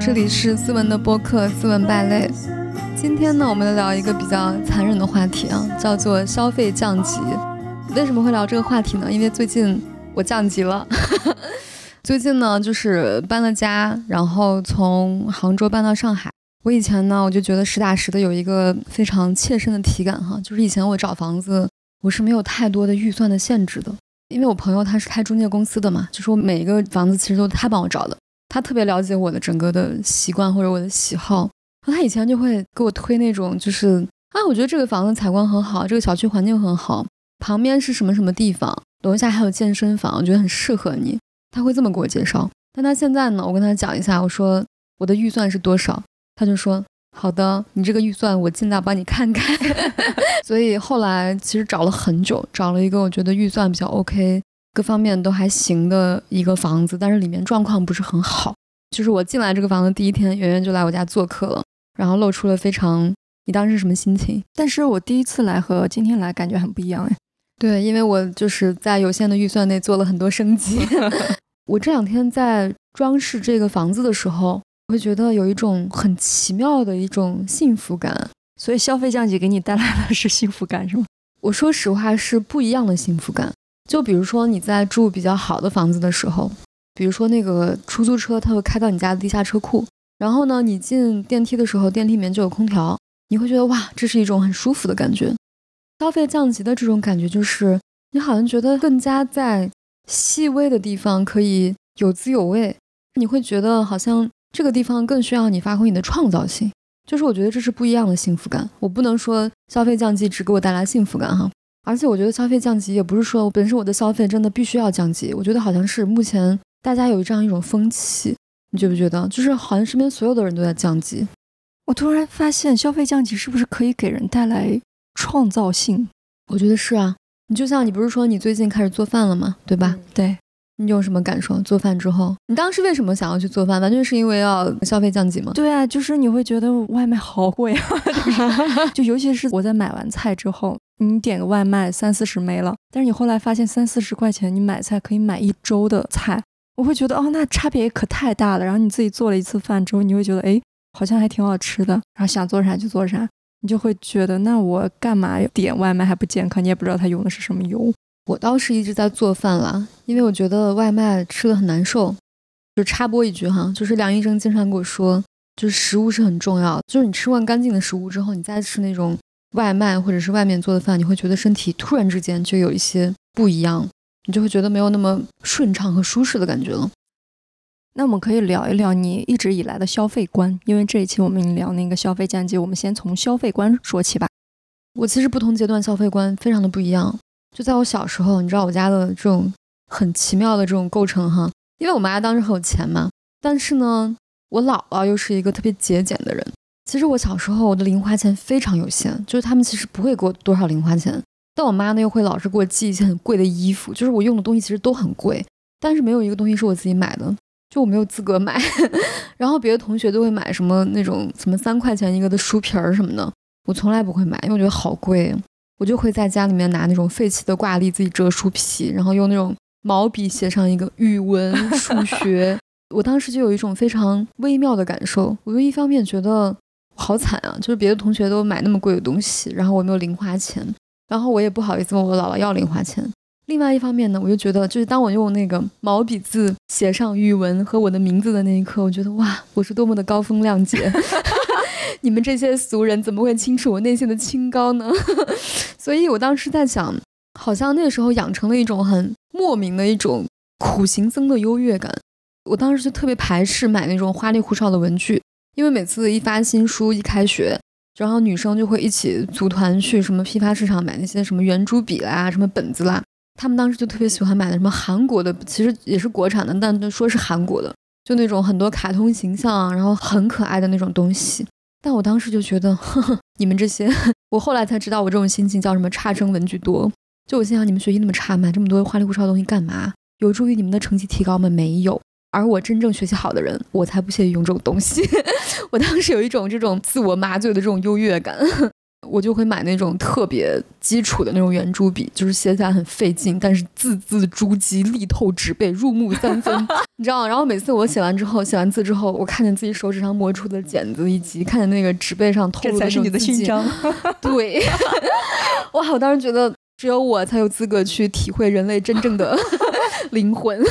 这里是思文的播客《思文败类》。今天呢，我们聊一个比较残忍的话题啊，叫做消费降级。为什么会聊这个话题呢？因为最近我降级了。最近呢，就是搬了家，然后从杭州搬到上海。我以前呢，我就觉得实打实的有一个非常切身的体感哈，就是以前我找房子，我是没有太多的预算的限制的，因为我朋友他是开中介公司的嘛，就是我每一个房子其实都他帮我找的，他特别了解我的整个的习惯或者我的喜好。他以前就会给我推那种，就是啊，我觉得这个房子采光很好，这个小区环境很好，旁边是什么什么地方，楼下还有健身房，我觉得很适合你。他会这么给我介绍。但他现在呢，我跟他讲一下，我说我的预算是多少，他就说好的，你这个预算我尽量帮你看看。所以后来其实找了很久，找了一个我觉得预算比较 OK，各方面都还行的一个房子，但是里面状况不是很好。就是我进来这个房子第一天，圆圆就来我家做客了。然后露出了非常，你当时什么心情？但是我第一次来和今天来感觉很不一样哎。对，因为我就是在有限的预算内做了很多升级。我这两天在装饰这个房子的时候，我会觉得有一种很奇妙的一种幸福感。所以消费降级给你带来的是幸福感是吗？我说实话是不一样的幸福感。就比如说你在住比较好的房子的时候，比如说那个出租车，它会开到你家的地下车库。然后呢，你进电梯的时候，电梯里面就有空调，你会觉得哇，这是一种很舒服的感觉。消费降级的这种感觉，就是你好像觉得更加在细微的地方可以有滋有味，你会觉得好像这个地方更需要你发挥你的创造性。就是我觉得这是不一样的幸福感。我不能说消费降级只给我带来幸福感哈，而且我觉得消费降级也不是说本身我的消费真的必须要降级。我觉得好像是目前大家有这样一种风气。你觉不觉得，就是好像身边所有的人都在降级？我突然发现，消费降级是不是可以给人带来创造性？我觉得是啊。你就像你不是说你最近开始做饭了吗？对吧？对。你有什么感受？做饭之后，你当时为什么想要去做饭？完全是因为要消费降级吗？对啊，就是你会觉得外卖好贵啊，就尤其是我在买完菜之后，你点个外卖三四十没了，但是你后来发现三四十块钱你买菜可以买一周的菜。我会觉得哦，那差别可太大了。然后你自己做了一次饭之后，你会觉得哎，好像还挺好吃的。然后想做啥就做啥，你就会觉得那我干嘛点外卖还不健康？你也不知道它用的是什么油。我倒是一直在做饭啦，因为我觉得外卖吃的很难受。就插播一句哈，就是梁医生经常跟我说，就是食物是很重要。就是你吃完干净的食物之后，你再吃那种外卖或者是外面做的饭，你会觉得身体突然之间就有一些不一样。你就会觉得没有那么顺畅和舒适的感觉了。那我们可以聊一聊你一直以来的消费观，因为这一期我们聊那个消费降级，我们先从消费观说起吧。我其实不同阶段消费观非常的不一样。就在我小时候，你知道我家的这种很奇妙的这种构成哈，因为我妈当时很有钱嘛，但是呢，我姥姥又是一个特别节俭的人。其实我小时候我的零花钱非常有限，就是他们其实不会给我多少零花钱。但我妈呢又会老是给我寄一些很贵的衣服，就是我用的东西其实都很贵，但是没有一个东西是我自己买的，就我没有资格买。然后别的同学都会买什么那种什么三块钱一个的书皮儿什么的，我从来不会买，因为我觉得好贵。我就会在家里面拿那种废弃的挂历自己折书皮，然后用那种毛笔写上一个语文、数学。我当时就有一种非常微妙的感受，我就一方面觉得好惨啊，就是别的同学都买那么贵的东西，然后我没有零花钱。然后我也不好意思问我姥姥要零花钱。另外一方面呢，我就觉得，就是当我用那个毛笔字写上语文和我的名字的那一刻，我觉得哇，我是多么的高风亮节！你们这些俗人怎么会清楚我内心的清高呢？所以我当时在想，好像那个时候养成了一种很莫名的一种苦行僧的优越感。我当时就特别排斥买那种花里胡哨的文具，因为每次一发新书一开学。然后女生就会一起组团去什么批发市场买那些什么圆珠笔啦、什么本子啦。他们当时就特别喜欢买的什么韩国的，其实也是国产的，但说是韩国的，就那种很多卡通形象啊，然后很可爱的那种东西。但我当时就觉得，呵呵，你们这些，我后来才知道我这种心情叫什么差生文具多。就我心想，你们学习那么差，买这么多花里胡哨的东西干嘛？有助于你们的成绩提高吗？没有。而我真正学习好的人，我才不屑于用这种东西。我当时有一种这种自我麻醉的这种优越感。我就会买那种特别基础的那种圆珠笔，就是写起来很费劲，但是字字珠玑，力透纸背，入木三分，你知道吗？然后每次我写完之后，写完字之后，我看见自己手指上磨出的茧子，以及看见那个纸背上透露的是你的勋章。对，哇！我当时觉得只有我才有资格去体会人类真正的 灵魂，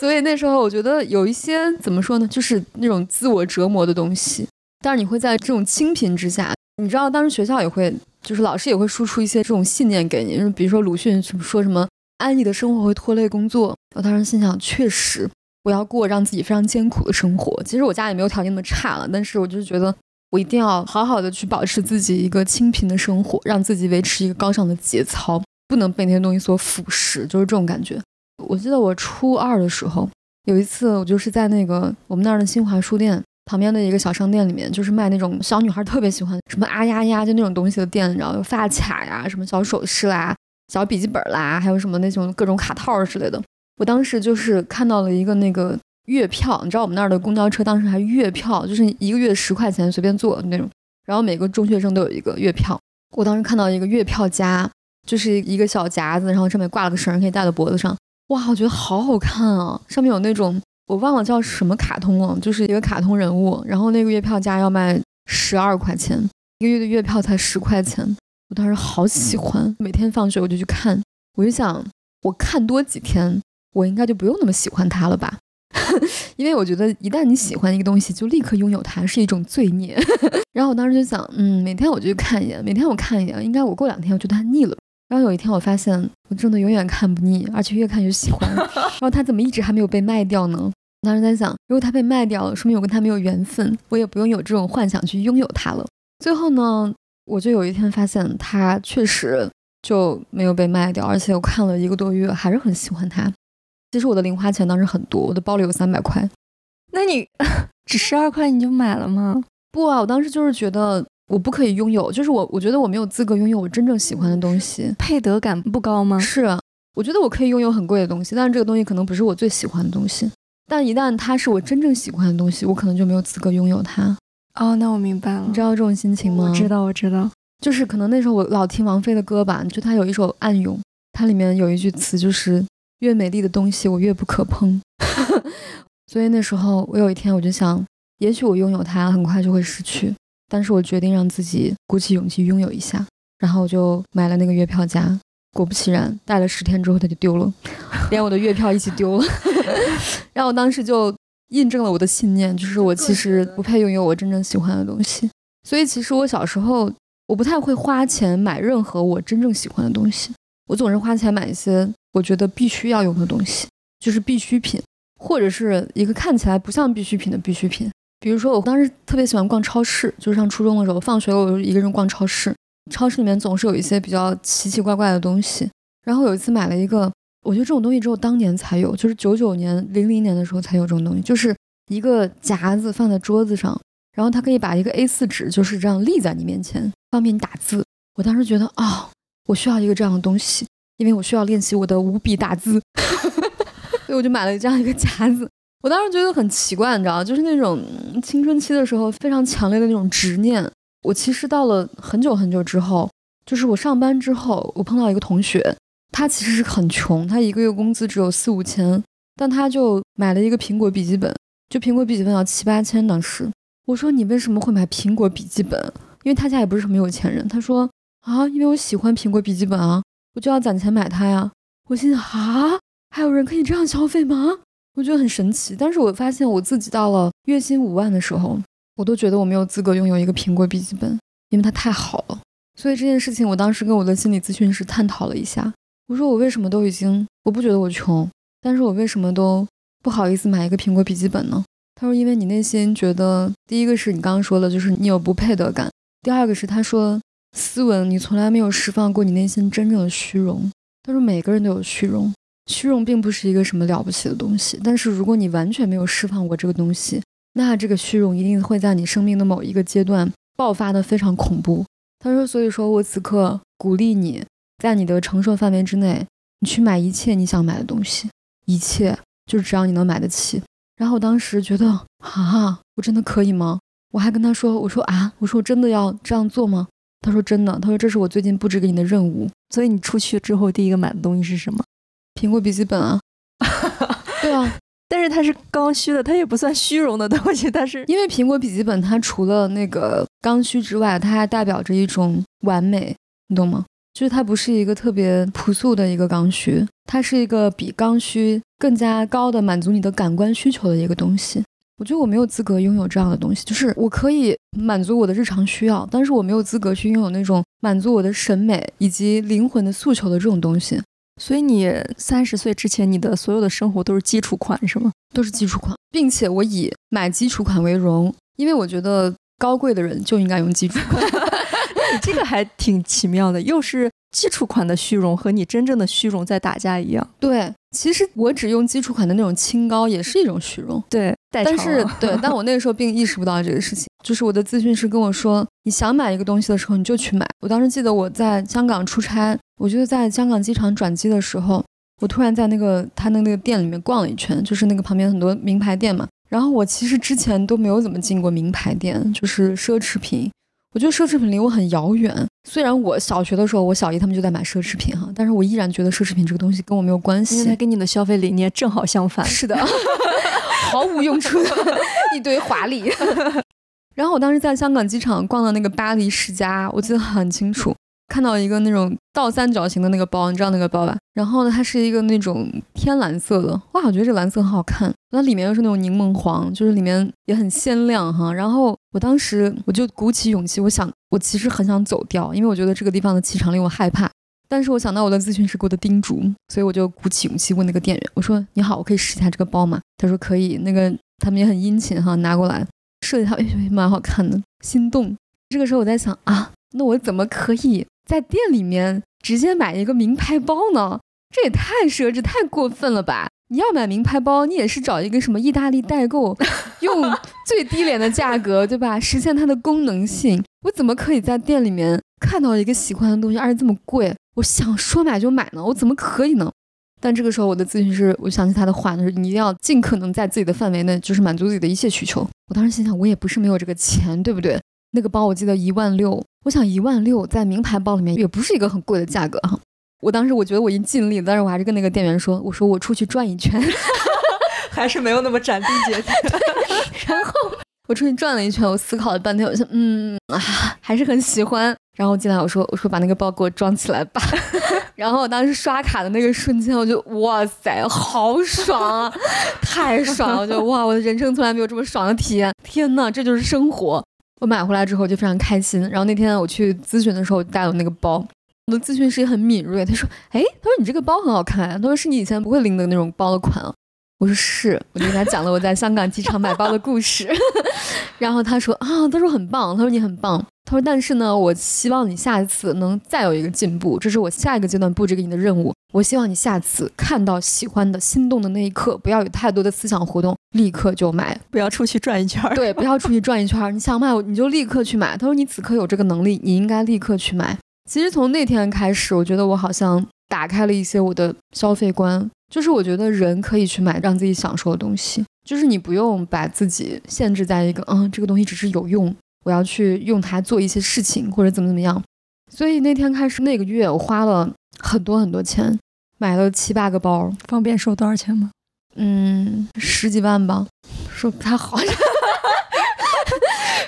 所以那时候我觉得有一些怎么说呢，就是那种自我折磨的东西，但是你会在这种清贫之下。你知道，当时学校也会，就是老师也会输出一些这种信念给你，比如说鲁迅说什么安逸的生活会拖累工作。我当时心想，确实，我要过让自己非常艰苦的生活。其实我家也没有条件那么差了，但是我就是觉得我一定要好好的去保持自己一个清贫的生活，让自己维持一个高尚的节操，不能被那些东西所腐蚀，就是这种感觉。我记得我初二的时候，有一次我就是在那个我们那儿的新华书店。旁边的一个小商店里面，就是卖那种小女孩特别喜欢什么啊呀呀就那种东西的店，然后有发卡呀、什么小首饰啦、小笔记本啦，还有什么那种各种卡套之类的。我当时就是看到了一个那个月票，你知道我们那儿的公交车当时还月票，就是一个月十块钱随便坐那种，然后每个中学生都有一个月票。我当时看到一个月票夹，就是一个小夹子，然后上面挂了个绳，可以戴在脖子上。哇，我觉得好好看啊！上面有那种。我忘了叫什么卡通了，就是一个卡通人物，然后那个月票价要卖十二块钱，一个月的月票才十块钱，我当时好喜欢，每天放学我就去看，我就想我看多几天，我应该就不用那么喜欢它了吧，因为我觉得一旦你喜欢一个东西，就立刻拥有它是一种罪孽。然后我当时就想，嗯，每天我就去看一眼，每天我看一眼，应该我过两天我觉得它腻了。然后有一天我发现我真的永远看不腻，而且越看越喜欢。然后它怎么一直还没有被卖掉呢？我当时在想，如果它被卖掉了，说明我跟它没有缘分，我也不用有这种幻想去拥有它了。最后呢，我就有一天发现它确实就没有被卖掉，而且我看了一个多月还是很喜欢它。其实我的零花钱当时很多，我的包里有三百块。那你 只十二块你就买了吗？不啊，我当时就是觉得。我不可以拥有，就是我，我觉得我没有资格拥有我真正喜欢的东西，配得感不高吗？是，我觉得我可以拥有很贵的东西，但是这个东西可能不是我最喜欢的东西。但一旦它是我真正喜欢的东西，我可能就没有资格拥有它。哦，那我明白了。你知道这种心情吗？我知道，我知道。就是可能那时候我老听王菲的歌吧，就她有一首《暗涌》，它里面有一句词就是“越美丽的东西，我越不可碰”。所以那时候我有一天我就想，也许我拥有它，很快就会失去。但是我决定让自己鼓起勇气拥有一下，然后我就买了那个月票夹。果不其然，戴了十天之后它就丢了，连我的月票一起丢了。然后我当时就印证了我的信念，就是我其实不配拥有我真正喜欢的东西。所以其实我小时候我不太会花钱买任何我真正喜欢的东西，我总是花钱买一些我觉得必须要用的东西，就是必需品，或者是一个看起来不像必需品的必需品。比如说，我当时特别喜欢逛超市，就是上初中的时候，放学我就一个人逛超市。超市里面总是有一些比较奇奇怪怪的东西。然后有一次买了一个，我觉得这种东西只有当年才有，就是九九年、零零年的时候才有这种东西，就是一个夹子放在桌子上，然后它可以把一个 A4 纸就是这样立在你面前，方便你打字。我当时觉得啊，我需要一个这样的东西，因为我需要练习我的五笔打字，所以我就买了这样一个夹子。我当时觉得很奇怪，你知道就是那种青春期的时候非常强烈的那种执念。我其实到了很久很久之后，就是我上班之后，我碰到一个同学，他其实是很穷，他一个月工资只有四五千，但他就买了一个苹果笔记本，就苹果笔记本要七八千当时。我说你为什么会买苹果笔记本？因为他家也不是什么有钱人。他说啊，因为我喜欢苹果笔记本啊，我就要攒钱买它呀。我心想啊，还有人可以这样消费吗？我觉得很神奇，但是我发现我自己到了月薪五万的时候，我都觉得我没有资格拥有一个苹果笔记本，因为它太好了。所以这件事情，我当时跟我的心理咨询师探讨了一下。我说我为什么都已经，我不觉得我穷，但是我为什么都不好意思买一个苹果笔记本呢？他说因为你内心觉得，第一个是你刚刚说的，就是你有不配得感；第二个是他说，斯文，你从来没有释放过你内心真正的虚荣。他说每个人都有虚荣。虚荣并不是一个什么了不起的东西，但是如果你完全没有释放过这个东西，那这个虚荣一定会在你生命的某一个阶段爆发的非常恐怖。他说：“所以说我此刻鼓励你在你的承受范围之内，你去买一切你想买的东西，一切就是只要你能买得起。”然后我当时觉得啊，我真的可以吗？我还跟他说：“我说啊，我说我真的要这样做吗？”他说真的，他说这是我最近布置给你的任务。所以你出去之后第一个买的东西是什么？苹果笔记本啊。对啊，但是它是刚需的，它也不算虚荣的东西。但是因为苹果笔记本它除了那个刚需之外，它还代表着一种完美，你懂吗？就是它不是一个特别朴素的一个刚需，它是一个比刚需更加高的满足你的感官需求的一个东西。我觉得我没有资格拥有这样的东西，就是我可以满足我的日常需要，但是我没有资格去拥有那种满足我的审美以及灵魂的诉求的这种东西。所以你三十岁之前，你的所有的生活都是基础款，是吗？都是基础款，并且我以买基础款为荣，因为我觉得高贵的人就应该用基础款。你这个还挺奇妙的，又是基础款的虚荣和你真正的虚荣在打架一样。对，其实我只用基础款的那种清高也是一种虚荣。对，但是对，但我那个时候并意识不到这个事情。就是我的咨询师跟我说，你想买一个东西的时候，你就去买。我当时记得我在香港出差，我就在香港机场转机的时候，我突然在那个他的那个店里面逛了一圈，就是那个旁边很多名牌店嘛。然后我其实之前都没有怎么进过名牌店，就是奢侈品。我觉得奢侈品离我很遥远。虽然我小学的时候，我小姨他们就在买奢侈品哈，但是我依然觉得奢侈品这个东西跟我没有关系。它跟你的消费理念正好相反。是的，毫无用处的 一堆华丽。然后我当时在香港机场逛的那个巴黎世家，我记得很清楚。看到一个那种倒三角形的那个包，你知道那个包吧？然后呢，它是一个那种天蓝色的，哇，我觉得这蓝色很好看。那里面又是那种柠檬黄，就是里面也很鲜亮哈。然后我当时我就鼓起勇气，我想我其实很想走掉，因为我觉得这个地方的气场令我害怕。但是我想到我的咨询师给我的叮嘱，所以我就鼓起勇气问那个店员，我说：“你好，我可以试一下这个包吗？”他说：“可以。”那个他们也很殷勤哈，拿过来设计，它哎，蛮好看的，心动。这个时候我在想啊，那我怎么可以？在店里面直接买一个名牌包呢？这也太奢侈、太过分了吧！你要买名牌包，你也是找一个什么意大利代购，用 最低廉的价格，对吧？实现它的功能性。我怎么可以在店里面看到一个喜欢的东西，而且这么贵？我想说买就买呢？我怎么可以呢？但这个时候，我的咨询师，我想起他的话，就是你一定要尽可能在自己的范围内，就是满足自己的一切需求。我当时心想，我也不是没有这个钱，对不对？那个包我记得一万六，我想一万六在名牌包里面也不是一个很贵的价格哈。我当时我觉得我已经尽力了，但是我还是跟那个店员说，我说我出去转一圈，还是没有那么斩钉截铁。然后我出去转了一圈，我思考了半天，我想，嗯啊，还是很喜欢。然后进来我说，我说把那个包给我装起来吧。然后我当时刷卡的那个瞬间，我就哇塞，好爽啊，太爽了！我就哇，我的人生从来没有这么爽的体验。天呐，这就是生活。我买回来之后就非常开心，然后那天我去咨询的时候带了那个包，我的咨询师也很敏锐，他说：“哎，他说你这个包很好看，他说是你以前不会拎的那种包的款啊。”我说是，我就给他讲了我在香港机场买包的故事，然后他说啊，他说很棒，他说你很棒。他说：“但是呢，我希望你下一次能再有一个进步，这是我下一个阶段布置给你的任务。我希望你下次看到喜欢的、心动的那一刻，不要有太多的思想活动，立刻就买，不要出去转一圈。对，不要出去转一圈。你想买，你就立刻去买。他说你此刻有这个能力，你应该立刻去买。其实从那天开始，我觉得我好像打开了一些我的消费观，就是我觉得人可以去买让自己享受的东西，就是你不用把自己限制在一个，嗯，这个东西只是有用。”我要去用它做一些事情，或者怎么怎么样，所以那天开始那个月，我花了很多很多钱，买了七八个包。方便说多少钱吗？嗯，十几万吧，说不太好。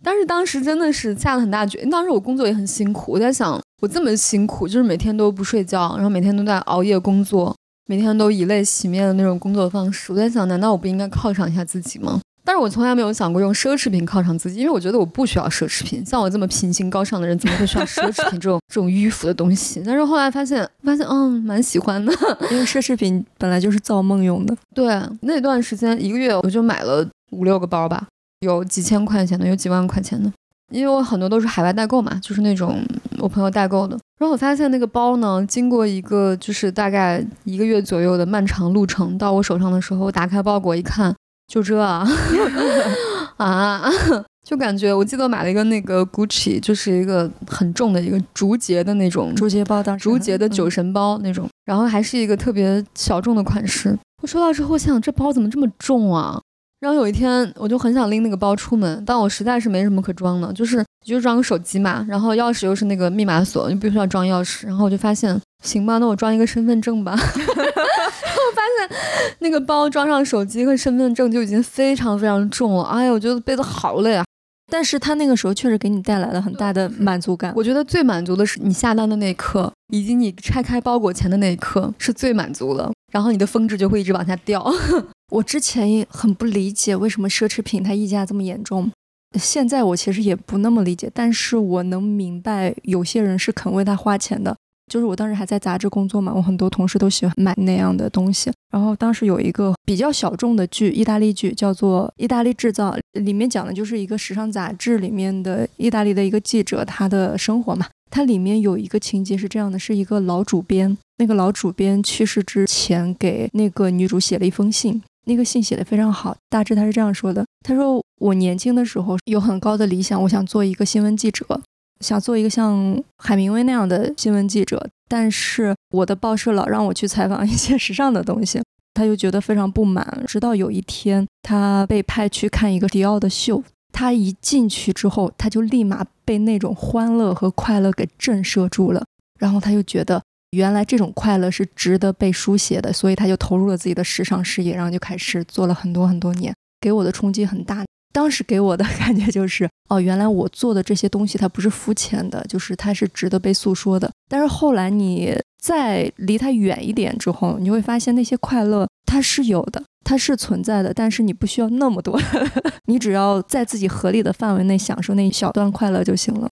但是当时真的是下了很大决心。当时我工作也很辛苦，我在想，我这么辛苦，就是每天都不睡觉，然后每天都在熬夜工作，每天都以泪洗面的那种工作方式。我在想，难道我不应该犒赏一下自己吗？但是我从来没有想过用奢侈品犒赏自己，因为我觉得我不需要奢侈品。像我这么品行高尚的人，怎么会需要奢侈品这种 这种迂腐的东西？但是后来发现，发现嗯，蛮喜欢的，因为奢侈品本来就是造梦用的。对，那段时间一个月我就买了五六个包吧，有几千块钱的，有几万块钱的，因为我很多都是海外代购嘛，就是那种我朋友代购的。然后我发现那个包呢，经过一个就是大概一个月左右的漫长路程，到我手上的时候，我打开包裹一看。就这 啊，啊，就感觉我记得买了一个那个 Gucci，就是一个很重的一个竹节的那种竹节包，当竹节的酒神包那种，然后还是一个特别小众的款式。我收到之后想，这包怎么这么重啊？然后有一天我就很想拎那个包出门，但我实在是没什么可装的，就是就装个手机嘛，然后钥匙又是那个密码锁，就必须要装钥匙。然后我就发现，行吧，那我装一个身份证吧。我 发现那个包装上手机和身份证就已经非常非常重了。哎呀，我觉得背的好累啊。但是他那个时候确实给你带来了很大的满足感。我觉得最满足的是你下单的那一刻，以及你拆开包裹前的那一刻是最满足的。然后你的峰值就会一直往下掉。我之前也很不理解为什么奢侈品它溢价这么严重，现在我其实也不那么理解，但是我能明白有些人是肯为它花钱的。就是我当时还在杂志工作嘛，我很多同事都喜欢买那样的东西。然后当时有一个比较小众的剧，意大利剧叫做《意大利制造》，里面讲的就是一个时尚杂志里面的意大利的一个记者他的生活嘛。它里面有一个情节是这样的：是一个老主编，那个老主编去世之前给那个女主写了一封信，那个信写的非常好。大致他是这样说的：他说我年轻的时候有很高的理想，我想做一个新闻记者。想做一个像海明威那样的新闻记者，但是我的报社老让我去采访一些时尚的东西，他就觉得非常不满。直到有一天，他被派去看一个迪奥的秀，他一进去之后，他就立马被那种欢乐和快乐给震慑住了。然后他就觉得，原来这种快乐是值得被书写的，所以他就投入了自己的时尚事业，然后就开始做了很多很多年。给我的冲击很大。当时给我的感觉就是，哦，原来我做的这些东西它不是肤浅的，就是它是值得被诉说的。但是后来你再离它远一点之后，你会发现那些快乐它是有的，它是存在的，但是你不需要那么多，你只要在自己合理的范围内享受那一小段快乐就行了。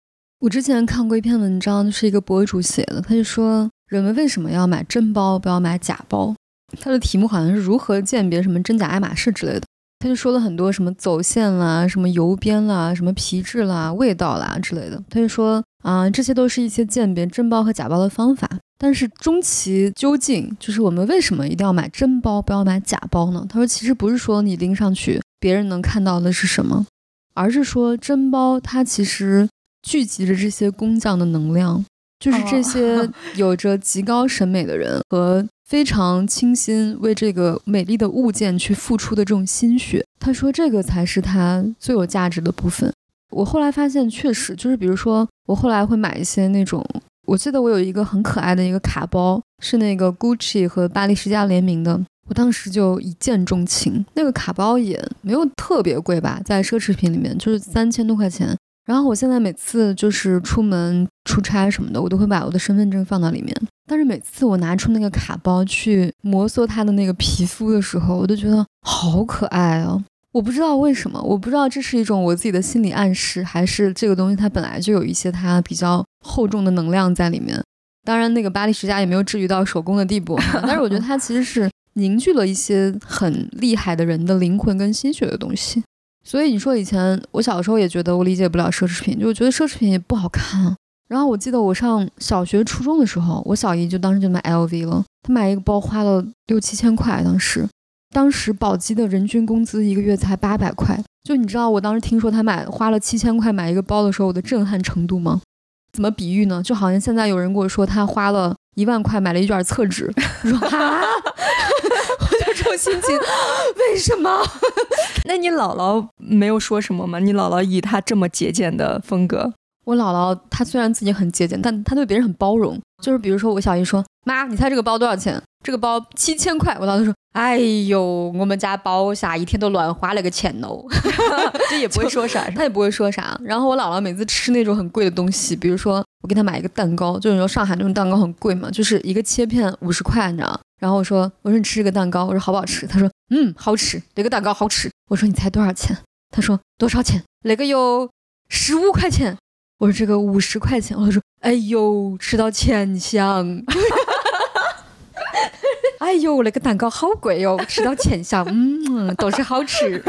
我之前看过一篇文章，是一个博主写的，他就说人们为什么要买真包，不要买假包？他的题目好像是如何鉴别什么真假爱马仕之类的。他就说了很多什么走线啦、什么油边啦、什么皮质啦、味道啦之类的。他就说啊，这些都是一些鉴别真包和假包的方法。但是终其究竟，就是我们为什么一定要买真包，不要买假包呢？他说，其实不是说你拎上去别人能看到的是什么，而是说真包它其实聚集着这些工匠的能量，就是这些 有着极高审美的人和。非常倾心为这个美丽的物件去付出的这种心血，他说这个才是它最有价值的部分。我后来发现，确实就是，比如说我后来会买一些那种，我记得我有一个很可爱的一个卡包，是那个 Gucci 和巴黎世家联名的，我当时就一见钟情。那个卡包也没有特别贵吧，在奢侈品里面就是三千多块钱。然后我现在每次就是出门出差什么的，我都会把我的身份证放到里面。但是每次我拿出那个卡包去摩挲它的那个皮肤的时候，我都觉得好可爱啊！我不知道为什么，我不知道这是一种我自己的心理暗示，还是这个东西它本来就有一些它比较厚重的能量在里面。当然，那个巴黎世家也没有至于到手工的地步，但是我觉得它其实是凝聚了一些很厉害的人的灵魂跟心血的东西。所以你说以前我小时候也觉得我理解不了奢侈品，就觉得奢侈品也不好看。然后我记得我上小学、初中的时候，我小姨就当时就买 LV 了。她买一个包花了六七千块，当时，当时宝鸡的人均工资一个月才八百块。就你知道我当时听说她买花了七千块买一个包的时候，我的震撼程度吗？怎么比喻呢？就好像现在有人跟我说他花了一万块买了一卷厕纸，我说啊，我就这种心情，为什么？那你姥姥没有说什么吗？你姥姥以她这么节俭的风格。我姥姥她虽然自己很节俭，但她对别人很包容。就是比如说，我小姨说：“妈，你猜这个包多少钱？”这个包七千块。我当时说：“哎呦，我们家包下一天都乱花了个钱哦。”这也不会说啥，他也不会说啥。然后我姥姥每次吃那种很贵的东西，比如说我给她买一个蛋糕，就是说上海那种蛋糕很贵嘛，就是一个切片五十块，你知道然后我说：“我说你吃这个蛋糕，我说好不好吃？”她说：“嗯，好吃，这个蛋糕好吃。”我说：“你猜多少钱？”她说：“多少钱？那个有十五块钱。”我说这个五十块钱，我说哎呦，吃到钱香，哎呦，那个蛋糕好贵哟，吃到钱香，嗯，都是好吃。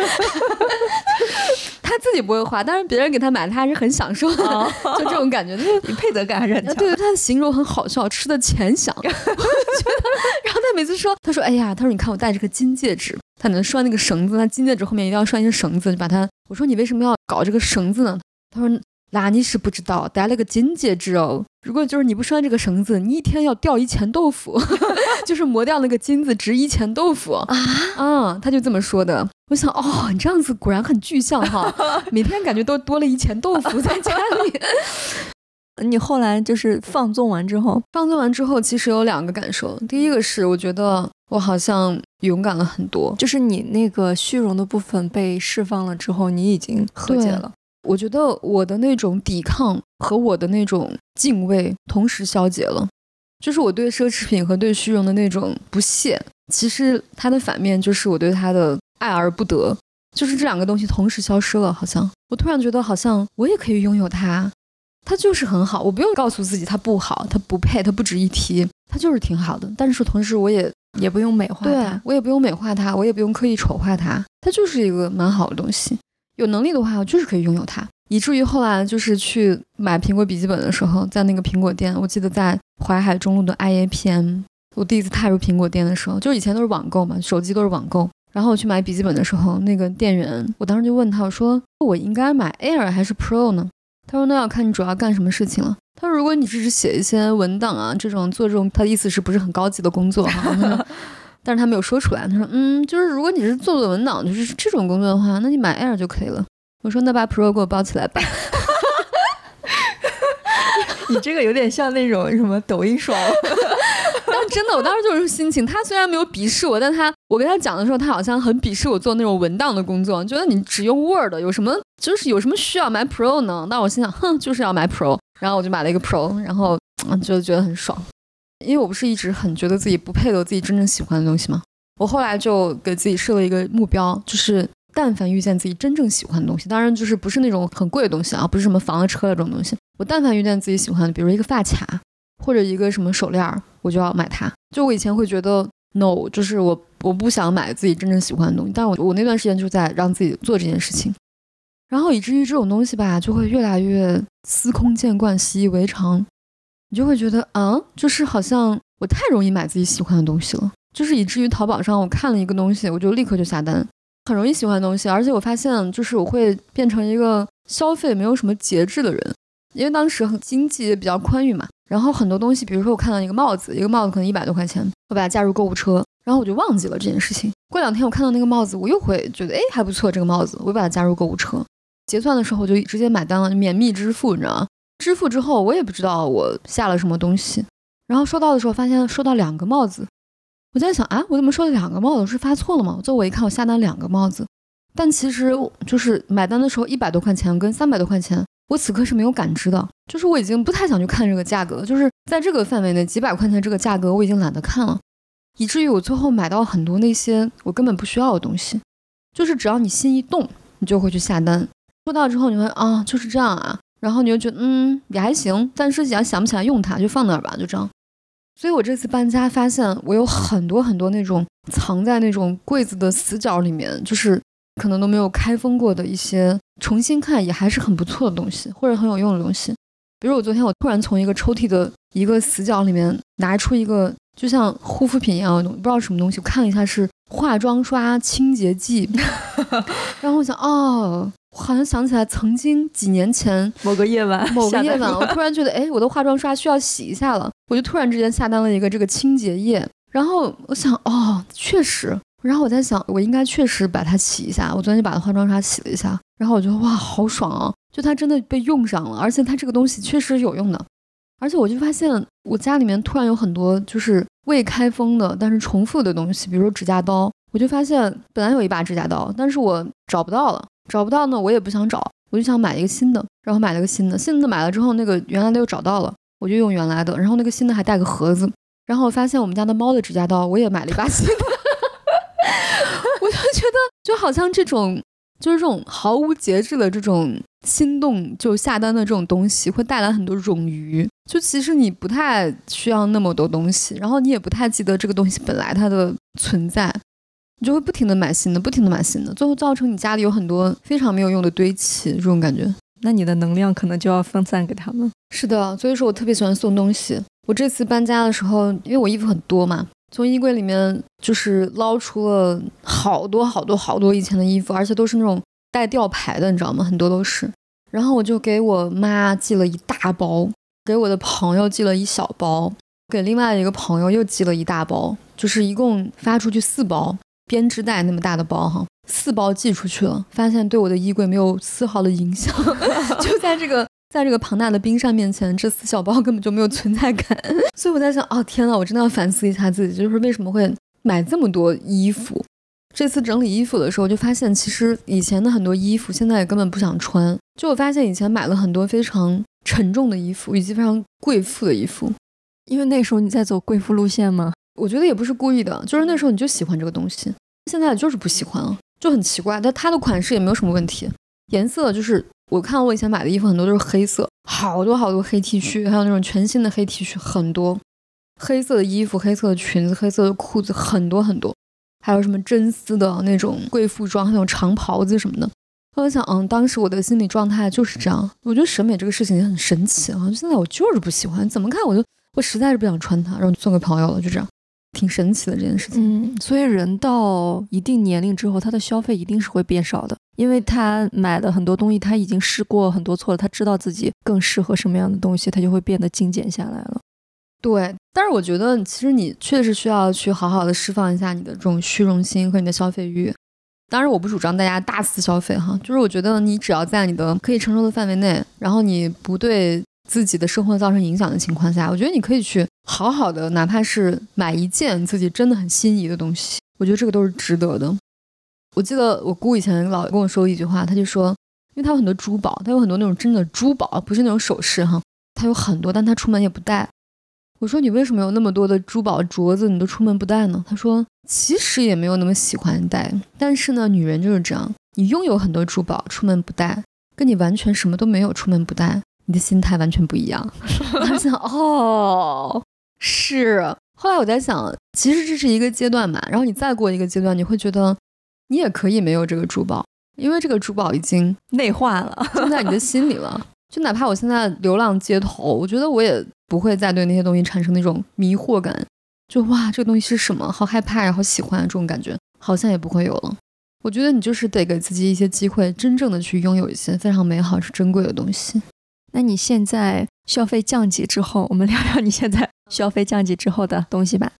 他自己不会花，但是别人给他买，他还是很享受的，就这种感觉，就是你配得感还是很强。对，他的形容很好笑，吃的钱香。然后他每次说，他说哎呀，他说你看我戴这个金戒指，他能拴那个绳子，那金戒指后面一定要拴一些绳子，就把它。我说你为什么要搞这个绳子呢？他说。那你是不知道，戴了个金戒指哦。如果就是你不拴这个绳子，你一天要掉一钱豆腐，就是磨掉那个金子值一钱豆腐啊。嗯，他就这么说的。我想，哦，你这样子果然很具象哈，每天感觉都多了一钱豆腐在家里。你后来就是放纵完之后，放纵完之后，其实有两个感受。第一个是，我觉得我好像勇敢了很多，就是你那个虚荣的部分被释放了之后，你已经和解了。我觉得我的那种抵抗和我的那种敬畏同时消解了，就是我对奢侈品和对虚荣的那种不屑，其实它的反面就是我对它的爱而不得，就是这两个东西同时消失了。好像我突然觉得，好像我也可以拥有它。它就是很好，我不用告诉自己它不好，它不配，它不值一提，它就是挺好的。但是同时，我也也不用美化它，我也不用美化它，我也不用刻意丑化它，它就是一个蛮好的东西。有能力的话，我就是可以拥有它。以至于后来就是去买苹果笔记本的时候，在那个苹果店，我记得在淮海中路的 IAPM，我第一次踏入苹果店的时候，就以前都是网购嘛，手机都是网购。然后我去买笔记本的时候，那个店员，我当时就问他，我说我应该买 Air 还是 Pro 呢？他说：“那要看你主要干什么事情了。”他说：“如果你只是写一些文档啊，这种做这种，他的意思是不是很高级的工作哈？但是他没有说出来。他说：‘嗯，就是如果你是做做文档，就是这种工作的话，那你买 Air 就可以了。’我说：‘那把 Pro 给我包起来吧。’你这个有点像那种什么抖音爽。”但真的，我当时就是心情。他虽然没有鄙视我，但他我跟他讲的时候，他好像很鄙视我做那种文档的工作，觉得你只用 Word 有什么，就是有什么需要买 Pro 呢？那我心想，哼，就是要买 Pro，然后我就买了一个 Pro，然后就觉得很爽。因为我不是一直很觉得自己不配得自己真正喜欢的东西吗？我后来就给自己设了一个目标，就是但凡遇见自己真正喜欢的东西，当然就是不是那种很贵的东西啊，不是什么房子车的这种东西，我但凡遇见自己喜欢的，比如一个发卡。或者一个什么手链，我就要买它。就我以前会觉得 no，就是我我不想买自己真正喜欢的东西。但我我那段时间就在让自己做这件事情，然后以至于这种东西吧，就会越来越司空见惯、习以为常。你就会觉得，啊，就是好像我太容易买自己喜欢的东西了。就是以至于淘宝上我看了一个东西，我就立刻就下单，很容易喜欢东西。而且我发现，就是我会变成一个消费没有什么节制的人，因为当时很经济也比较宽裕嘛。然后很多东西，比如说我看到一个帽子，一个帽子可能一百多块钱，我把它加入购物车，然后我就忘记了这件事情。过两天我看到那个帽子，我又会觉得，哎，还不错，这个帽子，我把它加入购物车。结算的时候我就直接买单了，免密支付，你知道吗？支付之后我也不知道我下了什么东西，然后收到的时候发现收到两个帽子，我在想啊，我怎么收了两个帽子？是发错了吗？最后我一看，我下单两个帽子，但其实就是买单的时候一百多块钱跟三百多块钱。我此刻是没有感知的，就是我已经不太想去看这个价格，就是在这个范围内几百块钱这个价格我已经懒得看了，以至于我最后买到很多那些我根本不需要的东西，就是只要你心一动，你就会去下单，收到之后你会啊就是这样啊，然后你就觉得嗯也还行，但是想想不起来用它就放那儿吧，就这样。所以我这次搬家发现我有很多很多那种藏在那种柜子的死角里面，就是可能都没有开封过的一些。重新看也还是很不错的东西，或者很有用的东西。比如我昨天我突然从一个抽屉的一个死角里面拿出一个就像护肤品一样的东，不知道什么东西。我看了一下是化妆刷清洁剂，然后我想哦，我好像想起来曾经几年前某个夜晚，某个夜晚，我突然觉得哎，我的化妆刷需要洗一下了，我就突然之间下单了一个这个清洁液。然后我想哦，确实。然后我在想，我应该确实把它洗一下。我昨天就把它化妆刷洗了一下，然后我觉得哇，好爽啊！就它真的被用上了，而且它这个东西确实有用的。而且我就发现，我家里面突然有很多就是未开封的，但是重复的东西，比如说指甲刀。我就发现本来有一把指甲刀，但是我找不到了，找不到呢，我也不想找，我就想买一个新的，然后买了个新的。新的买了之后，那个原来的又找到了，我就用原来的。然后那个新的还带个盒子。然后我发现我们家的猫的指甲刀，我也买了一把新的。我就觉得，就好像这种，就是这种毫无节制的这种心动就下单的这种东西，会带来很多冗余。就其实你不太需要那么多东西，然后你也不太记得这个东西本来它的存在，你就会不停的买新的，不停的买新的，最后造成你家里有很多非常没有用的堆砌，这种感觉。那你的能量可能就要分散给他们。是的，所以说我特别喜欢送东西。我这次搬家的时候，因为我衣服很多嘛。从衣柜里面就是捞出了好多好多好多以前的衣服，而且都是那种带吊牌的，你知道吗？很多都是。然后我就给我妈寄了一大包，给我的朋友寄了一小包，给另外一个朋友又寄了一大包，就是一共发出去四包编织袋那么大的包哈，四包寄出去了，发现对我的衣柜没有丝毫的影响，就在这个在这个庞大的冰山面前，这四小包根本就没有存在感，所以我在想，哦天呐，我真的要反思一下自己，就是为什么会买这么多衣服。这次整理衣服的时候，就发现其实以前的很多衣服现在也根本不想穿。就我发现以前买了很多非常沉重的衣服，以及非常贵妇的衣服，因为那时候你在走贵妇路线吗？我觉得也不是故意的，就是那时候你就喜欢这个东西，现在就是不喜欢了，就很奇怪。但它的款式也没有什么问题，颜色就是我看我以前买的衣服很多都是黑色，好多好多黑 T 恤，还有那种全新的黑 T 恤很多，黑色的衣服、黑色的裙子、黑色的裤子很多很多。还有什么真丝的那种贵妇装，那种长袍子什么的。我想，嗯，当时我的心理状态就是这样。我觉得审美这个事情也很神奇啊。现在我就是不喜欢，怎么看我就我实在是不想穿它，然后送给朋友了，就这样，挺神奇的这件事情。嗯，所以人到一定年龄之后，他的消费一定是会变少的，因为他买的很多东西他已经试过很多错了，他知道自己更适合什么样的东西，他就会变得精简下来了。对，但是我觉得其实你确实需要去好好的释放一下你的这种虚荣心和你的消费欲。当然，我不主张大家大肆消费哈，就是我觉得你只要在你的可以承受的范围内，然后你不对自己的生活造成影响的情况下，我觉得你可以去好好的，哪怕是买一件自己真的很心仪的东西，我觉得这个都是值得的。我记得我姑以前老跟我说一句话，她就说，因为她有很多珠宝，她有很多那种真的珠宝，不是那种首饰哈，她有很多，但她出门也不带。我说你为什么有那么多的珠宝镯子，你都出门不戴呢？他说其实也没有那么喜欢戴，但是呢，女人就是这样，你拥有很多珠宝出门不戴，跟你完全什么都没有出门不戴，你的心态完全不一样。我想哦，是。后来我在想，其实这是一个阶段嘛，然后你再过一个阶段，你会觉得你也可以没有这个珠宝，因为这个珠宝已经内化了，就在你的心里了。就哪怕我现在流浪街头，我觉得我也不会再对那些东西产生那种迷惑感。就哇，这个东西是什么？好害怕呀，好喜欢这种感觉，好像也不会有了。我觉得你就是得给自己一些机会，真正的去拥有一些非常美好、是珍贵的东西。那你现在消费降级之后，我们聊聊你现在消费降级之后的东西吧。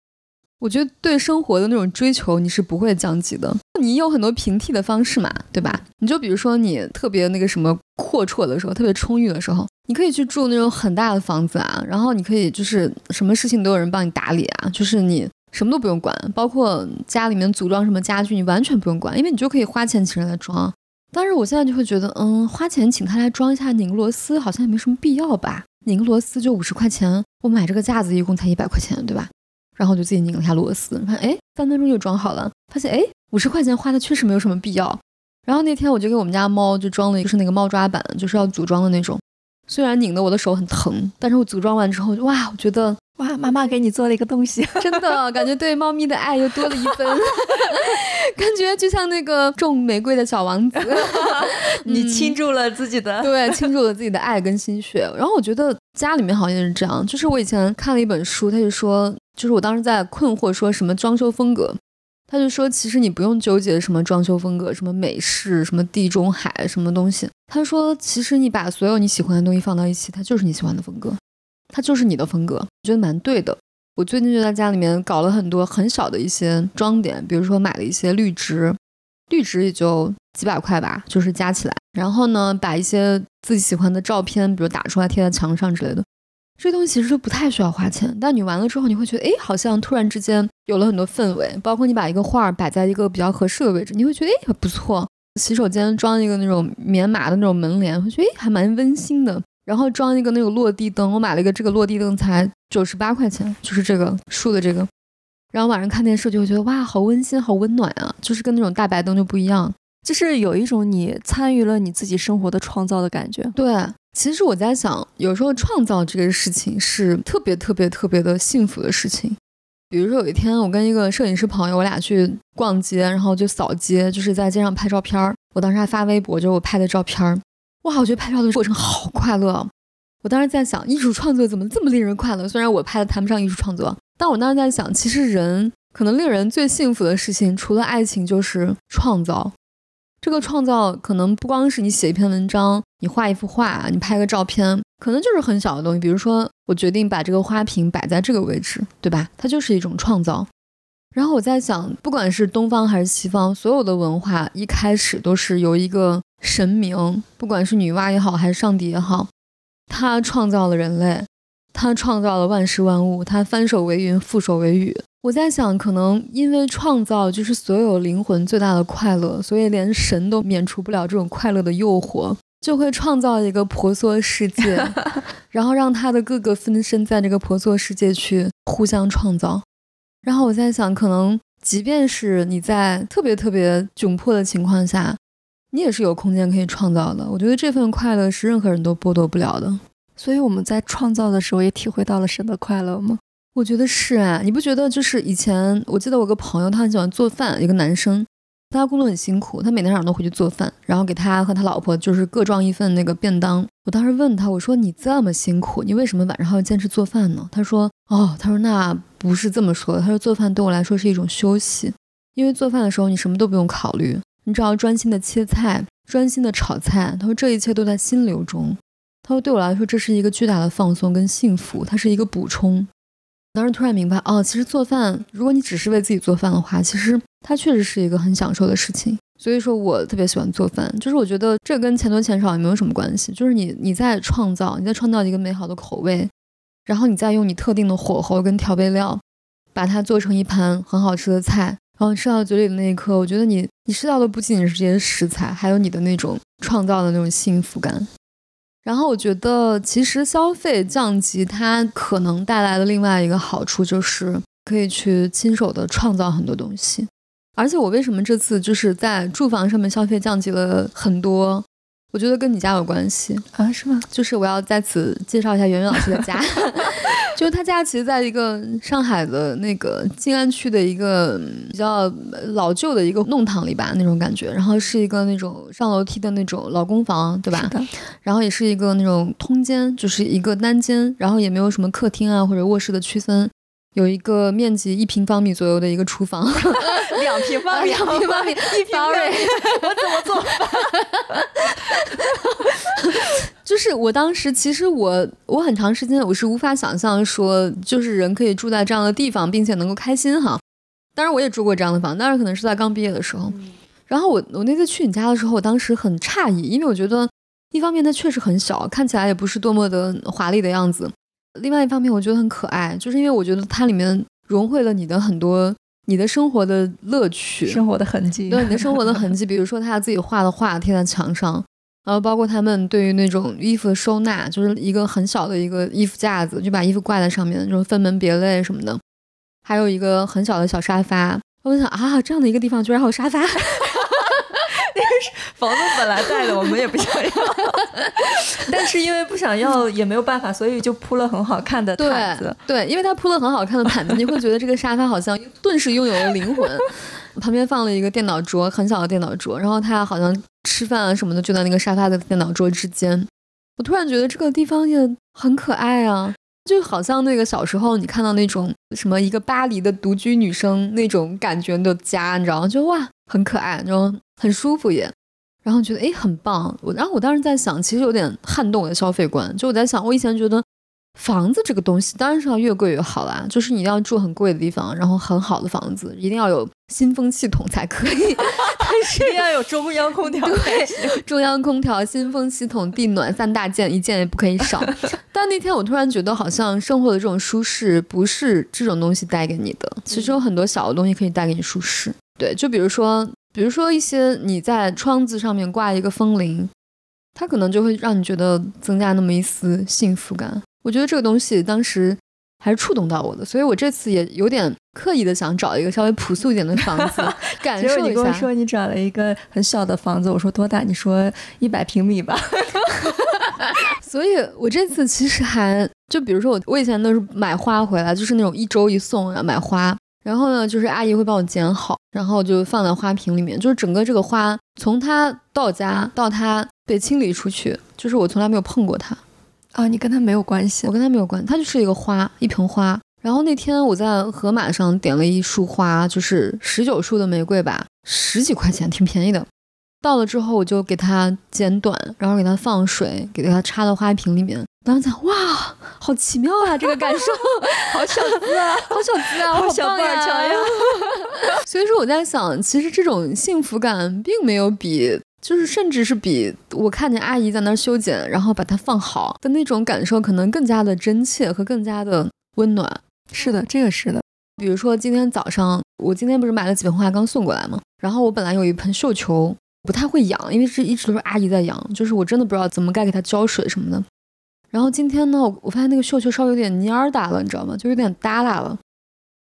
我觉得对生活的那种追求，你是不会降级的。你有很多平替的方式嘛，对吧？你就比如说你特别那个什么阔绰的时候，特别充裕的时候，你可以去住那种很大的房子啊，然后你可以就是什么事情都有人帮你打理啊，就是你什么都不用管，包括家里面组装什么家具，你完全不用管，因为你就可以花钱请人来装。但是我现在就会觉得，嗯，花钱请他来装一下拧螺丝，好像也没什么必要吧？拧个螺丝就五十块钱，我买这个架子一共才一百块钱，对吧？然后就自己拧了一下螺丝，发现哎，三分钟就装好了。发现哎，五十块钱花的确实没有什么必要。然后那天我就给我们家猫就装了一个是那个猫抓板，就是要组装的那种。虽然拧的我的手很疼，但是我组装完之后，哇，我觉得哇，妈妈给你做了一个东西，真的感觉对猫咪的爱又多了一分，感觉就像那个种玫瑰的小王子，你倾注了自己的，对，倾注了自己的爱跟心血。然后我觉得家里面好像也是这样，就是我以前看了一本书，他就说。就是我当时在困惑，说什么装修风格，他就说，其实你不用纠结什么装修风格，什么美式，什么地中海，什么东西。他说，其实你把所有你喜欢的东西放到一起，它就是你喜欢的风格，它就是你的风格，我觉得蛮对的。我最近就在家里面搞了很多很小的一些装点，比如说买了一些绿植，绿植也就几百块吧，就是加起来。然后呢，把一些自己喜欢的照片，比如打出来贴在墙上之类的。这东西其实不太需要花钱，但你完了之后，你会觉得，哎，好像突然之间有了很多氛围。包括你把一个画摆在一个比较合适的位置，你会觉得，哎，不错。洗手间装一个那种棉麻的那种门帘，会觉得，哎，还蛮温馨的。然后装一个那个落地灯，我买了一个这个落地灯才九十八块钱，就是这个竖的这个。然后晚上看电视就会觉得，哇，好温馨，好温暖啊，就是跟那种大白灯就不一样，就是有一种你参与了你自己生活的创造的感觉。对。其实我在想，有时候创造这个事情是特别特别特别的幸福的事情。比如说有一天，我跟一个摄影师朋友，我俩去逛街，然后就扫街，就是在街上拍照片儿。我当时还发微博，就是我拍的照片儿。哇，我觉得拍照的过程好快乐。我当时在想，艺术创作怎么这么令人快乐？虽然我拍的谈不上艺术创作，但我当时在想，其实人可能令人最幸福的事情，除了爱情，就是创造。这个创造可能不光是你写一篇文章，你画一幅画，你拍个照片，可能就是很小的东西。比如说，我决定把这个花瓶摆在这个位置，对吧？它就是一种创造。然后我在想，不管是东方还是西方，所有的文化一开始都是由一个神明，不管是女娲也好，还是上帝也好，他创造了人类，他创造了万事万物，他翻手为云，覆手为雨。我在想，可能因为创造就是所有灵魂最大的快乐，所以连神都免除不了这种快乐的诱惑，就会创造一个婆娑世界，然后让他的各个分身在这个婆娑世界去互相创造。然后我在想，可能即便是你在特别特别窘迫的情况下，你也是有空间可以创造的。我觉得这份快乐是任何人都剥夺不了的。所以我们在创造的时候也体会到了神的快乐吗？我觉得是啊，你不觉得？就是以前我记得我个朋友，他很喜欢做饭，一个男生，他工作很辛苦，他每天晚上都回去做饭，然后给他和他老婆就是各装一份那个便当。我当时问他，我说你这么辛苦，你为什么晚上还要坚持做饭呢？他说，哦，他说那。不是这么说的，他说做饭对我来说是一种休息，因为做饭的时候你什么都不用考虑，你只要专心的切菜，专心的炒菜。他说这一切都在心流中。他说对我来说这是一个巨大的放松跟幸福，它是一个补充。当时突然明白，哦，其实做饭，如果你只是为自己做饭的话，其实它确实是一个很享受的事情。所以说我特别喜欢做饭，就是我觉得这跟钱多钱少也没有什么关系，就是你你在创造，你在创造一个美好的口味。然后你再用你特定的火候跟调味料，把它做成一盘很好吃的菜。然后吃到嘴里的那一刻，我觉得你你吃到的不仅仅是这些食材，还有你的那种创造的那种幸福感。然后我觉得，其实消费降级它可能带来的另外一个好处，就是可以去亲手的创造很多东西。而且我为什么这次就是在住房上面消费降级了很多？我觉得跟你家有关系啊？是吗？就是我要在此介绍一下圆圆老师的家，就是他家其实在一个上海的那个静安区的一个比较老旧的一个弄堂里吧，那种感觉。然后是一个那种上楼梯的那种老公房，对吧？然后也是一个那种通间，就是一个单间，然后也没有什么客厅啊或者卧室的区分。有一个面积一平方米左右的一个厨房，两平方米，两平方米，一平方米，我怎么做饭？就是我当时，其实我我很长时间我是无法想象说，就是人可以住在这样的地方，并且能够开心哈。当然我也住过这样的房，当然可能是在刚毕业的时候。然后我我那次去你家的时候，我当时很诧异，因为我觉得一方面它确实很小，看起来也不是多么的华丽的样子。另外一方面，我觉得很可爱，就是因为我觉得它里面融汇了你的很多你的生活的乐趣、生活的痕迹，对你的生活的痕迹。比如说他自己画的画贴在墙上，然后包括他们对于那种衣服的收纳，就是一个很小的一个衣服架子，就把衣服挂在上面，那种分门别类什么的。还有一个很小的小沙发，我想啊，这样的一个地方居然还有沙发。房子本来带的，我们也不想要，但是因为不想要也没有办法，所以就铺了很好看的毯子。对，因为它铺了很好看的毯子，你会觉得这个沙发好像顿时拥有了灵魂。旁边放了一个电脑桌，很小的电脑桌，然后他好像吃饭啊什么的就在那个沙发的电脑桌之间。我突然觉得这个地方也很可爱啊，就好像那个小时候你看到那种什么一个巴黎的独居女生那种感觉的家，你知道吗？就哇，很可爱，然后。很舒服也，然后觉得哎很棒，我然后我当时在想，其实有点撼动我的消费观。就我在想，我以前觉得房子这个东西当然是要越贵越好啦，就是你要住很贵的地方，然后很好的房子，一定要有新风系统才可以，但是一定要有中央空调，对，中央空调、新风系统、地暖三大件，一件也不可以少。但那天我突然觉得，好像生活的这种舒适不是这种东西带给你的，其实有很多小的东西可以带给你舒适。对，就比如说。比如说一些你在窗子上面挂一个风铃，它可能就会让你觉得增加那么一丝幸福感。我觉得这个东西当时还是触动到我的，所以我这次也有点刻意的想找一个稍微朴素一点的房子，感受一下。你跟我说你找了一个很小的房子，我说多大？你说一百平米吧。所以我这次其实还就比如说我我以前都是买花回来，就是那种一周一送啊，买花。然后呢，就是阿姨会帮我剪好，然后就放在花瓶里面。就是整个这个花从它到家到它被清理出去，就是我从来没有碰过它。啊，你跟他没有关系？我跟他没有关，系，他就是一个花，一盆花。然后那天我在盒马上点了一束花，就是十九束的玫瑰吧，十几块钱，挺便宜的。到了之后，我就给它剪短，然后给它放水，给它插到花瓶里面。当时想，哇，好奇妙啊，这个感受，好小资啊，好小资啊，好小棒呀！所以说我在想，其实这种幸福感并没有比，就是甚至是比我看见阿姨在那儿修剪，然后把它放好的那种感受，可能更加的真切和更加的温暖。是的，这个是的。比如说今天早上，我今天不是买了几盆花刚送过来吗？然后我本来有一盆绣球。不太会养，因为是一直都是阿姨在养，就是我真的不知道怎么该给它浇水什么的。然后今天呢，我我发现那个绣球稍微有点蔫儿大了，你知道吗？就有点耷拉了。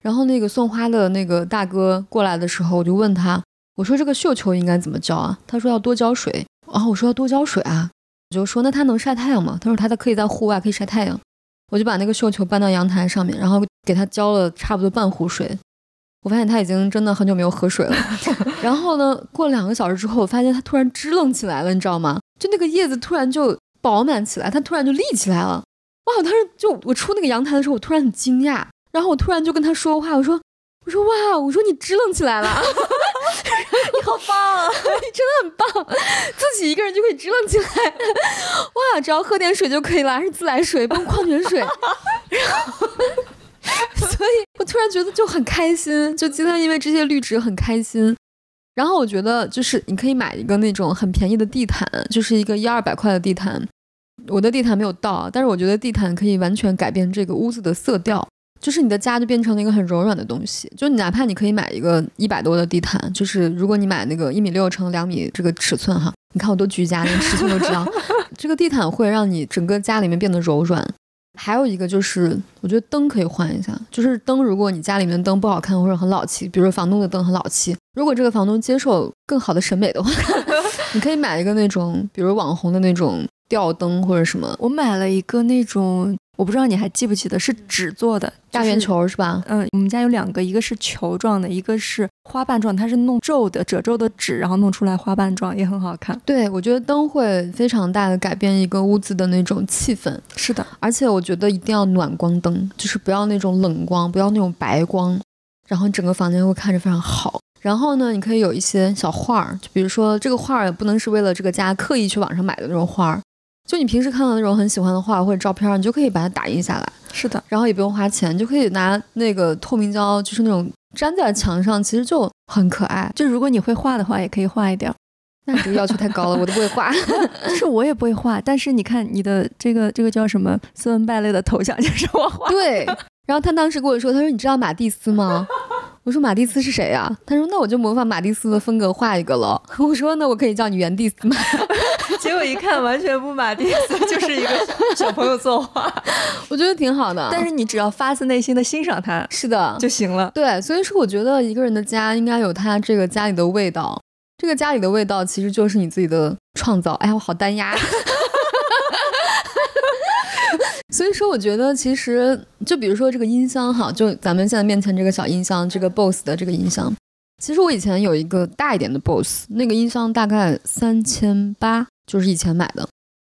然后那个送花的那个大哥过来的时候，我就问他，我说这个绣球应该怎么浇啊？他说要多浇水。然后我说要多浇水啊，我就说那它能晒太阳吗？他说它可以在户外可以晒太阳。我就把那个绣球搬到阳台上面，然后给它浇了差不多半壶水。我发现它已经真的很久没有喝水了，然后呢，过了两个小时之后，我发现它突然支棱起来了，你知道吗？就那个叶子突然就饱满起来，它突然就立起来了。哇！我当时就我出那个阳台的时候，我突然很惊讶，然后我突然就跟他说话，我说我说哇，我说你支棱起来了，你好棒啊，你 真的很棒，自己一个人就可以支棱起来，哇！只要喝点水就可以了，还是自来水，不用矿泉水。然后。所以我突然觉得就很开心，就今天因为这些绿植很开心。然后我觉得就是你可以买一个那种很便宜的地毯，就是一个一二百块的地毯。我的地毯没有到，但是我觉得地毯可以完全改变这个屋子的色调，就是你的家就变成了一个很柔软的东西。就你哪怕你可以买一个一百多的地毯，就是如果你买那个一米六乘两米这个尺寸哈，你看我多居家，连尺寸都知道，这个地毯会让你整个家里面变得柔软。还有一个就是，我觉得灯可以换一下。就是灯，如果你家里面灯不好看或者很老气，比如说房东的灯很老气，如果这个房东接受更好的审美的话，你可以买一个那种，比如网红的那种吊灯或者什么。我买了一个那种。我不知道你还记不记得，是纸做的大圆球是吧？嗯，我们家有两个，一个是球状的，一个是花瓣状，它是弄皱的褶皱的纸，然后弄出来花瓣状，也很好看。对，我觉得灯会非常大的改变一个屋子的那种气氛。是的，而且我觉得一定要暖光灯，就是不要那种冷光，不要那种白光，然后整个房间会看着非常好。然后呢，你可以有一些小画儿，就比如说这个画儿也不能是为了这个家刻意去网上买的那种画儿。就你平时看到那种很喜欢的画或者照片，你就可以把它打印下来。是的，然后也不用花钱，就可以拿那个透明胶，就是那种粘在墙上，其实就很可爱。就如果你会画的话，也可以画一点。那你这个要求太高了，我都不会画。就 是我也不会画，但是你看你的这个这个叫什么斯文败类的头像就是我画。对。然后他当时跟我说，他说你知道马蒂斯吗？我说马蒂斯是谁呀？他说那我就模仿马蒂斯的风格画一个了。我说那我可以叫你原蒂斯吗？结果一看完全不马蒂斯，就是一个小朋友作画。我觉得挺好的，但是你只要发自内心的欣赏它，是的就行了。对，所以说我觉得一个人的家应该有他这个家里的味道。这个家里的味道其实就是你自己的创造。哎呀，我好单压。所以说，我觉得其实就比如说这个音箱哈，就咱们现在面前这个小音箱，这个 BOSS 的这个音箱，其实我以前有一个大一点的 BOSS，那个音箱大概三千八，就是以前买的，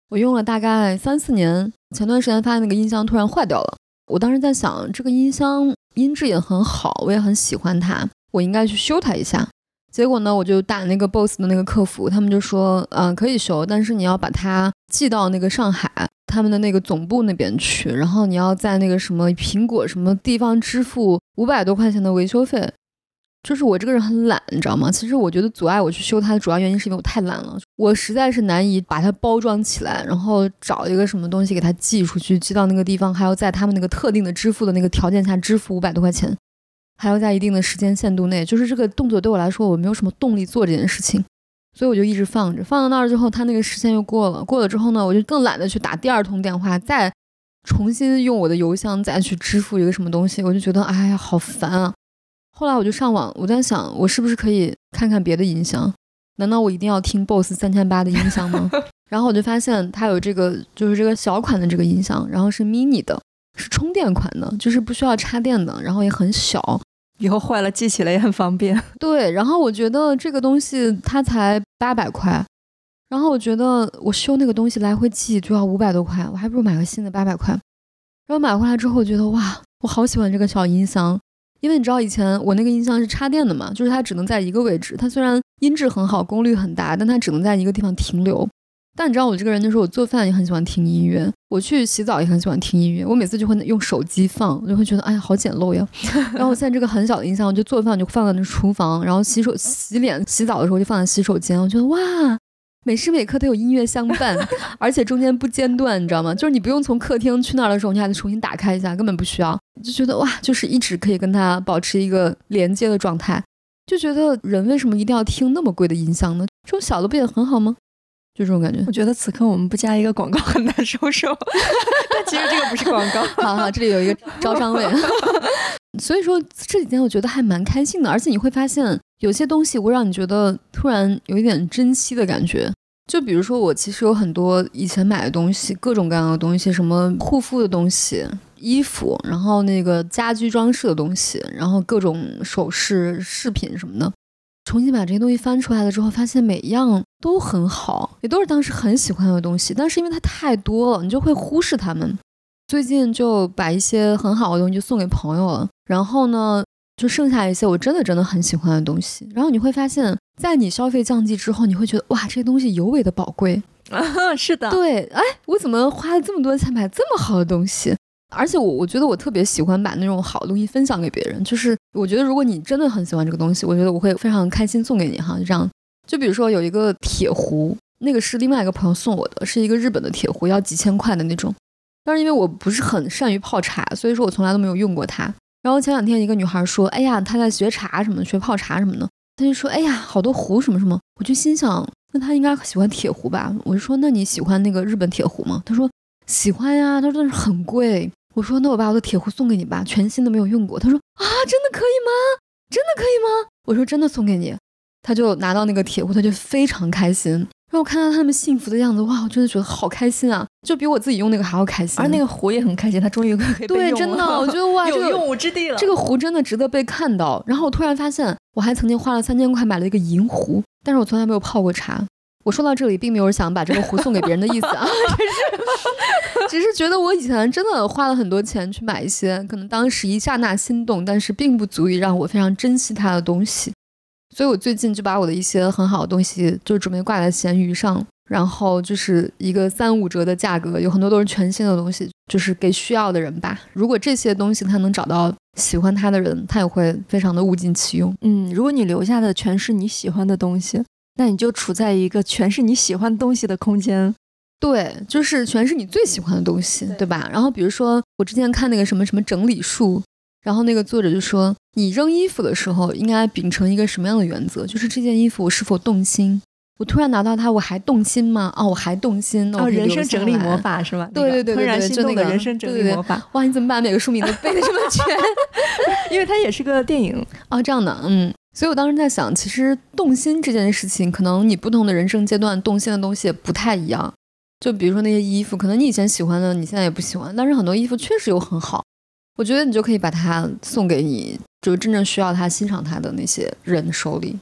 我用了大概三四年，前段时间发现那个音箱突然坏掉了，我当时在想，这个音箱音质也很好，我也很喜欢它，我应该去修它一下。结果呢，我就打那个 BOSS 的那个客服，他们就说，嗯，可以修，但是你要把它寄到那个上海他们的那个总部那边去，然后你要在那个什么苹果什么地方支付五百多块钱的维修费。就是我这个人很懒，你知道吗？其实我觉得阻碍我去修它的主要原因是因为我太懒了，我实在是难以把它包装起来，然后找一个什么东西给它寄出去，寄到那个地方，还要在他们那个特定的支付的那个条件下支付五百多块钱。还要在一定的时间限度内，就是这个动作对我来说，我没有什么动力做这件事情，所以我就一直放着。放到那儿之后，他那个时间又过了，过了之后呢，我就更懒得去打第二通电话，再重新用我的邮箱再去支付一个什么东西，我就觉得哎呀，好烦啊！后来我就上网，我在想，我是不是可以看看别的音箱？难道我一定要听 BOSS 三千八的音箱吗？然后我就发现它有这个，就是这个小款的这个音箱，然后是 mini 的，是充电款的，就是不需要插电的，然后也很小。以后坏了寄起来也很方便。对，然后我觉得这个东西它才八百块，然后我觉得我修那个东西来回寄就要五百多块，我还不如买个新的八百块。然后买回来之后，我觉得哇，我好喜欢这个小音箱，因为你知道以前我那个音箱是插电的嘛，就是它只能在一个位置，它虽然音质很好，功率很大，但它只能在一个地方停留。但你知道我这个人，就是我做饭也很喜欢听音乐，我去洗澡也很喜欢听音乐。我每次就会用手机放，我就会觉得哎呀好简陋呀。然后我现在这个很小的音箱，我就做饭就放在那厨房，然后洗手、洗脸、洗澡的时候就放在洗手间。我觉得哇，每时每刻都有音乐相伴，而且中间不间断，你知道吗？就是你不用从客厅去那儿的时候，你还得重新打开一下，根本不需要。就觉得哇，就是一直可以跟它保持一个连接的状态。就觉得人为什么一定要听那么贵的音箱呢？这种小的不也很好吗？就这种感觉，我觉得此刻我们不加一个广告很难收手。但其实这个不是广告，好好，这里有一个招商位。所以说这几天我觉得还蛮开心的，而且你会发现有些东西会让你觉得突然有一点珍惜的感觉。就比如说我其实有很多以前买的东西，各种各样的东西，什么护肤的东西、衣服，然后那个家居装饰的东西，然后各种首饰、饰品什么的。重新把这些东西翻出来了之后，发现每一样都很好，也都是当时很喜欢的东西。但是因为它太多了，你就会忽视它们。最近就把一些很好的东西就送给朋友了，然后呢，就剩下一些我真的真的很喜欢的东西。然后你会发现，在你消费降级之后，你会觉得哇，这些东西尤为的宝贵。啊 是的，对，哎，我怎么花了这么多钱买这么好的东西？而且我我觉得我特别喜欢把那种好的东西分享给别人，就是我觉得如果你真的很喜欢这个东西，我觉得我会非常开心送给你哈，就这样。就比如说有一个铁壶，那个是另外一个朋友送我的，是一个日本的铁壶，要几千块的那种。但是因为我不是很善于泡茶，所以说我从来都没有用过它。然后前两天一个女孩说，哎呀，她在学茶什么，学泡茶什么的，她就说，哎呀，好多壶什么什么。我就心想，那她应该喜欢铁壶吧？我就说，那你喜欢那个日本铁壶吗？她说喜欢呀，她说但是很贵。我说那我把我的铁壶送给你吧，全新的没有用过。她说啊，真的可以吗？真的可以吗？我说真的送给你。她就拿到那个铁壶，她就非常开心。然后我看到他们幸福的样子，哇，我真的觉得好开心啊，就比我自己用那个还要开心。而那个壶也很开心，它终于可以对，真的，我觉得哇，有用武之地了。这个壶真的值得被看到。然后我突然发现，我还曾经花了三千块买了一个银壶，但是我从来没有泡过茶。我说到这里，并没有想把这个壶送给别人的意思啊，只是 只是觉得我以前真的花了很多钱去买一些可能当时一刹那心动，但是并不足以让我非常珍惜它的东西。所以我最近就把我的一些很好的东西就准备挂在闲鱼上，然后就是一个三五折的价格，有很多都是全新的东西，就是给需要的人吧。如果这些东西他能找到喜欢他的人，他也会非常的物尽其用。嗯，如果你留下的全是你喜欢的东西。那你就处在一个全是你喜欢东西的空间，对，就是全是你最喜欢的东西，对吧？然后比如说我之前看那个什么什么整理术，然后那个作者就说，你扔衣服的时候应该秉承一个什么样的原则？就是这件衣服我是否动心？我突然拿到它，我还动心吗？哦，我还动心哦，人生整理魔法是吧？对对对对对，就那个人生整理魔法。哇，你怎么把每个书名都背的这么全？因为它也是个电影哦，这样的，嗯。所以，我当时在想，其实动心这件事情，可能你不同的人生阶段动心的东西也不太一样。就比如说那些衣服，可能你以前喜欢的，你现在也不喜欢。但是很多衣服确实又很好，我觉得你就可以把它送给你，就是真正需要它、欣赏它的那些人手里，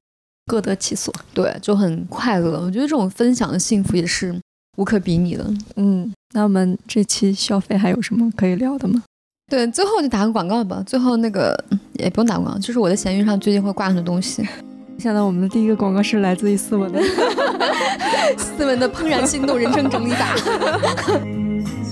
各得其所。对，就很快乐。我觉得这种分享的幸福也是无可比拟的。嗯，那我们这期消费还有什么可以聊的吗？对，最后就打个广告吧。最后那个也不用打广告，就是我的闲鱼上最近会挂很多东西。现在我们的第一个广告是来自于斯文的，斯文的怦然心动人生整理法。